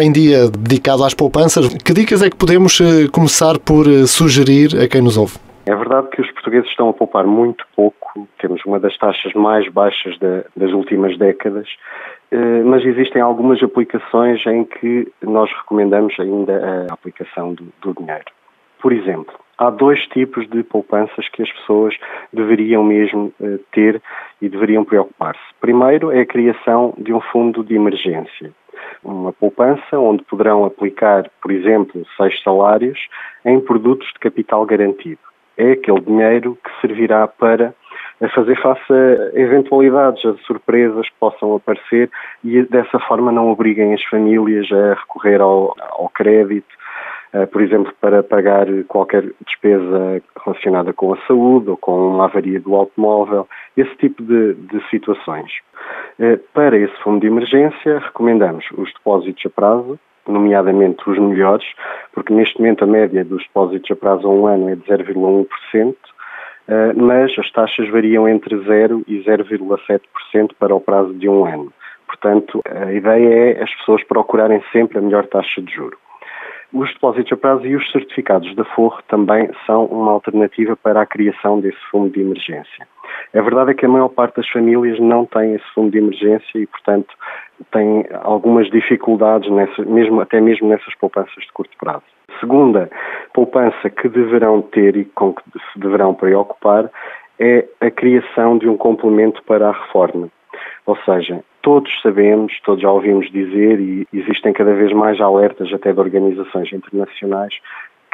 Em dia dedicado às poupanças, que dicas é que podemos eh, começar por eh, sugerir a quem nos ouve? É verdade que os portugueses estão a poupar muito pouco, temos uma das taxas mais baixas de, das últimas décadas, eh, mas existem algumas aplicações em que nós recomendamos ainda a aplicação do, do dinheiro. Por exemplo, há dois tipos de poupanças que as pessoas deveriam mesmo ter e deveriam preocupar-se. Primeiro é a criação de um fundo de emergência uma poupança onde poderão aplicar, por exemplo, seis salários em produtos de capital garantido. É aquele dinheiro que servirá para fazer face a eventualidades, a surpresas que possam aparecer e dessa forma não obriguem as famílias a recorrer ao, ao crédito eh, por exemplo, para pagar qualquer despesa relacionada com a saúde ou com uma avaria do automóvel, esse tipo de, de situações. Eh, para esse fundo de emergência, recomendamos os depósitos a prazo, nomeadamente os melhores, porque neste momento a média dos depósitos a prazo a um ano é de 0,1%, eh, mas as taxas variam entre 0% e 0,7% para o prazo de um ano. Portanto, a ideia é as pessoas procurarem sempre a melhor taxa de juro. Os depósitos a prazo e os certificados da Forro também são uma alternativa para a criação desse fundo de emergência. A verdade é que a maior parte das famílias não tem esse fundo de emergência e, portanto, tem algumas dificuldades, nessa, mesmo, até mesmo nessas poupanças de curto prazo. Segunda poupança que deverão ter e com que se deverão preocupar é a criação de um complemento para a reforma. Ou seja, todos sabemos, todos já ouvimos dizer e existem cada vez mais alertas até de organizações internacionais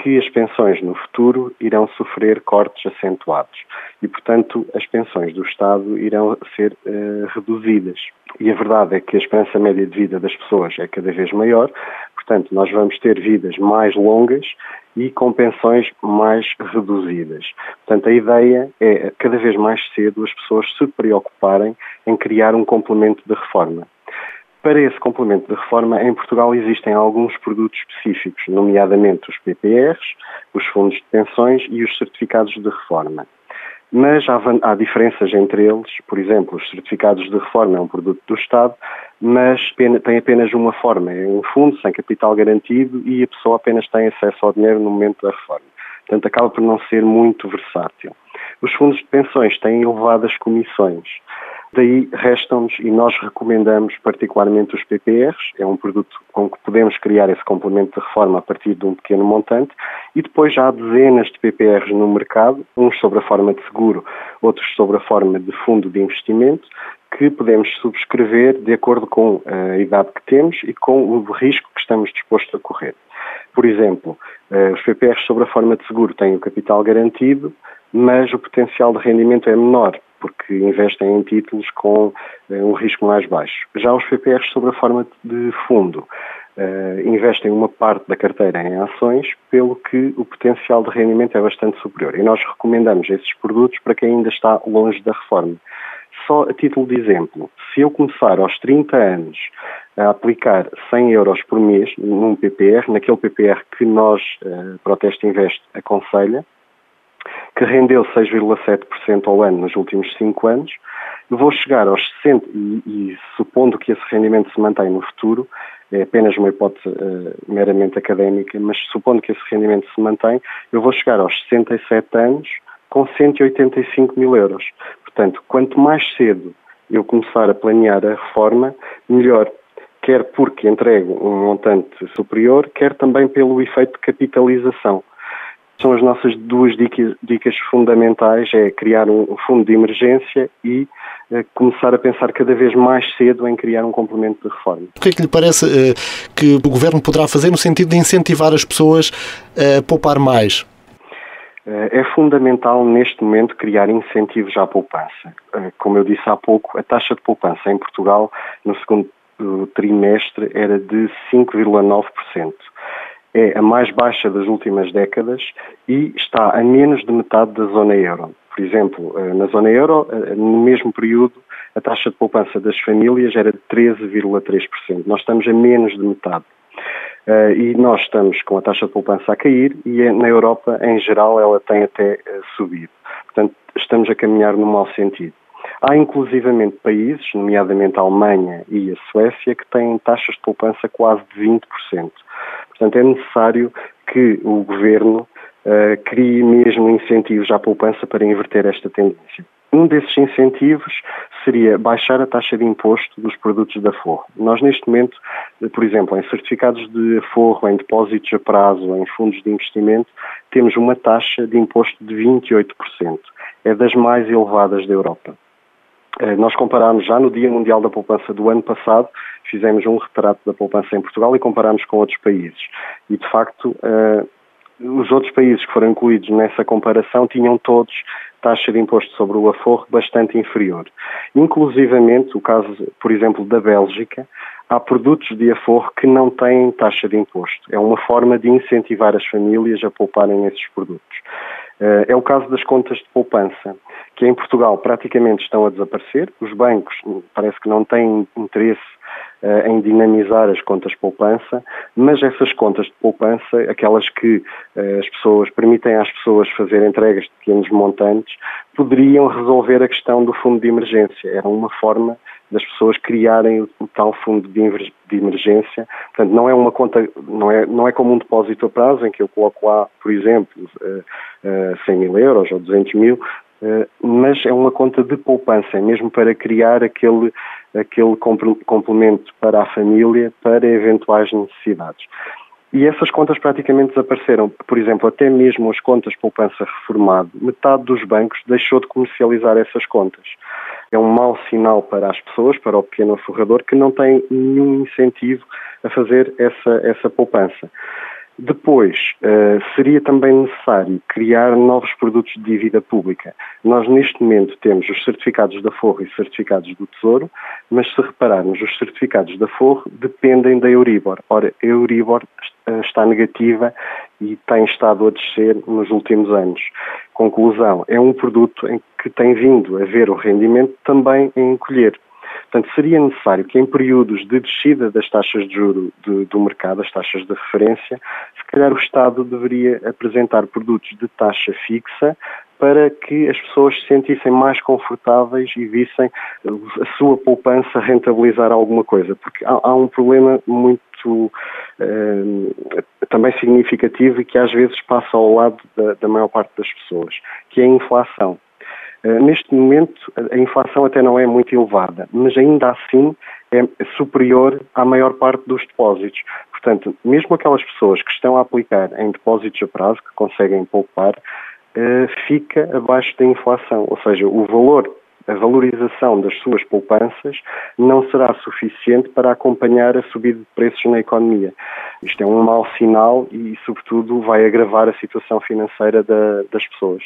que as pensões no futuro irão sofrer cortes acentuados e, portanto, as pensões do Estado irão ser uh, reduzidas. E a verdade é que a esperança média de vida das pessoas é cada vez maior, portanto, nós vamos ter vidas mais longas e com pensões mais reduzidas. Portanto, a ideia é cada vez mais cedo as pessoas se preocuparem em criar um complemento de reforma. Para esse complemento de reforma, em Portugal existem alguns produtos específicos, nomeadamente os PPRs, os fundos de pensões e os certificados de reforma. Mas há, diferenças entre eles, por exemplo, os certificados de reforma é um produto do Estado, mas tem apenas uma forma, é um fundo sem capital garantido e a pessoa apenas tem acesso ao dinheiro no momento da reforma. Portanto, acaba por não ser muito versátil. Os fundos de pensões têm elevadas comissões. Daí restam-nos e nós recomendamos particularmente os PPRs, é um produto com que podemos criar esse complemento de reforma a partir de um pequeno montante e depois já há dezenas de PPRs no mercado, uns sobre a forma de seguro, outros sobre a forma de fundo de investimento, que podemos subscrever de acordo com a idade que temos e com o risco que estamos dispostos a correr. Por exemplo, eh, os PPRs sobre a forma de seguro têm o capital garantido, mas o potencial de rendimento é menor, porque investem em títulos com eh, um risco mais baixo. Já os PPRs sobre a forma de fundo uh, investem uma parte da carteira em ações, pelo que o potencial de rendimento é bastante superior. E nós recomendamos esses produtos para quem ainda está longe da reforma. Só a título de exemplo, se eu começar aos 30 anos a aplicar 100 euros por mês num PPR, naquele PPR que nós, uh, Proteste Invest, aconselha, que rendeu 6,7% ao ano nos últimos 5 anos, vou chegar aos 60, e, e, supondo que esse rendimento se mantém no futuro, é apenas uma hipótese uh, meramente académica, mas supondo que esse rendimento se mantém, eu vou chegar aos 67 anos com 185 mil euros. Portanto, quanto mais cedo eu começar a planear a reforma, melhor. Quer porque entrego um montante superior, quer também pelo efeito de capitalização. São as nossas duas dicas, dicas fundamentais, é criar um fundo de emergência e eh, começar a pensar cada vez mais cedo em criar um complemento de reforma. O que é que lhe parece eh, que o Governo poderá fazer no sentido de incentivar as pessoas a poupar mais? Eh, é fundamental neste momento criar incentivos à poupança. Como eu disse há pouco, a taxa de poupança em Portugal no segundo trimestre era de 5,9% é a mais baixa das últimas décadas e está a menos de metade da zona euro. Por exemplo, eh, na zona euro, eh, no mesmo período, a taxa de poupança das famílias era de 13,3%. Nós estamos a menos de metade. Eh, e nós estamos com a taxa de poupança a cair e na Europa, em geral, ela tem até subido. Portanto, estamos a caminhar no mau sentido. Há inclusivamente países, nomeadamente a Alemanha e a Suécia, que têm taxas de poupança quase de 20%. Portanto, é necessário que o governo uh, crie mesmo incentivos à poupança para inverter esta tendência. Um desses incentivos seria baixar a taxa de imposto dos produtos de aforro. Nós, neste momento, por exemplo, em certificados de aforro, em depósitos a prazo, em fundos de investimento, temos uma taxa de imposto de 28%. É das mais elevadas da Europa. Eh, nós comparámos já no Dia Mundial da Poupança do ano passado, fizemos um retrato da poupança em Portugal e comparámos com outros países. E, de facto, eh, os outros países que foram incluídos nessa comparação tinham todos taxa de imposto sobre o aforro bastante inferior. Inclusivamente, o caso, por exemplo, da Bélgica, há produtos de aforro que não têm taxa de imposto. É uma forma de incentivar as famílias a pouparem esses produtos. Eh, é o caso das contas de poupança, que em Portugal praticamente estão a desaparecer. Os bancos hum, parece que não têm interesse uh, em dinamizar as contas de poupança, mas essas contas de poupança, aquelas que uh, as pessoas permitem às pessoas fazer entregas de pequenos montantes, poderiam resolver a questão do fundo de emergência. Era uma forma das pessoas criarem o, tal fundo de, emergência. Portanto, não é uma conta, não é, não é como um depósito a prazo em que eu coloco lá, por exemplo, uh, uh, 100 mil euros ou 200 mil, mas é uma conta de poupança, é mesmo para criar aquele aquele complemento para a família para eventuais necessidades. E essas contas praticamente desapareceram. Por exemplo, até mesmo as contas poupança reformado, metade dos bancos deixou de comercializar essas contas. É um mau sinal para as pessoas, para o pequeno forrador, que não tem nenhum incentivo a fazer essa, essa poupança. Depois, uh, seria também necessário criar novos produtos de dívida pública. Nós, neste momento, temos os certificados da Forro e certificados do Tesouro, mas se repararmos, os certificados da Forro dependem da Euribor. Ora, a Euribor eh, está negativa e tem estado a descer nos últimos anos. Conclusão, é um produto em que tem vindo a ver o rendimento também em encolher. Portanto, seria necessário que em períodos de descida das taxas de juro de, do mercado, as taxas de referência, se calhar o Estado deveria apresentar produtos de taxa fixa para que as pessoas se sentissem mais confortáveis e vissem a sua poupança rentabilizar alguma coisa. Porque há, há um problema muito eh, também significativo e que às vezes passa ao lado da, da maior parte das pessoas, que é a inflação. Eh, neste momento, a inflação até não é muito elevada, mas ainda assim é superior à maior parte dos depósitos. Portanto, mesmo aquelas pessoas que estão a aplicar em depósitos a prazo, que conseguem poupar, eh, fica abaixo da inflação. Ou seja, o valor, a valorização das suas poupanças não será suficiente para acompanhar a subida de preços na economia. Isto é um mau sinal e, sobretudo, vai agravar a situação financeira da, das pessoas.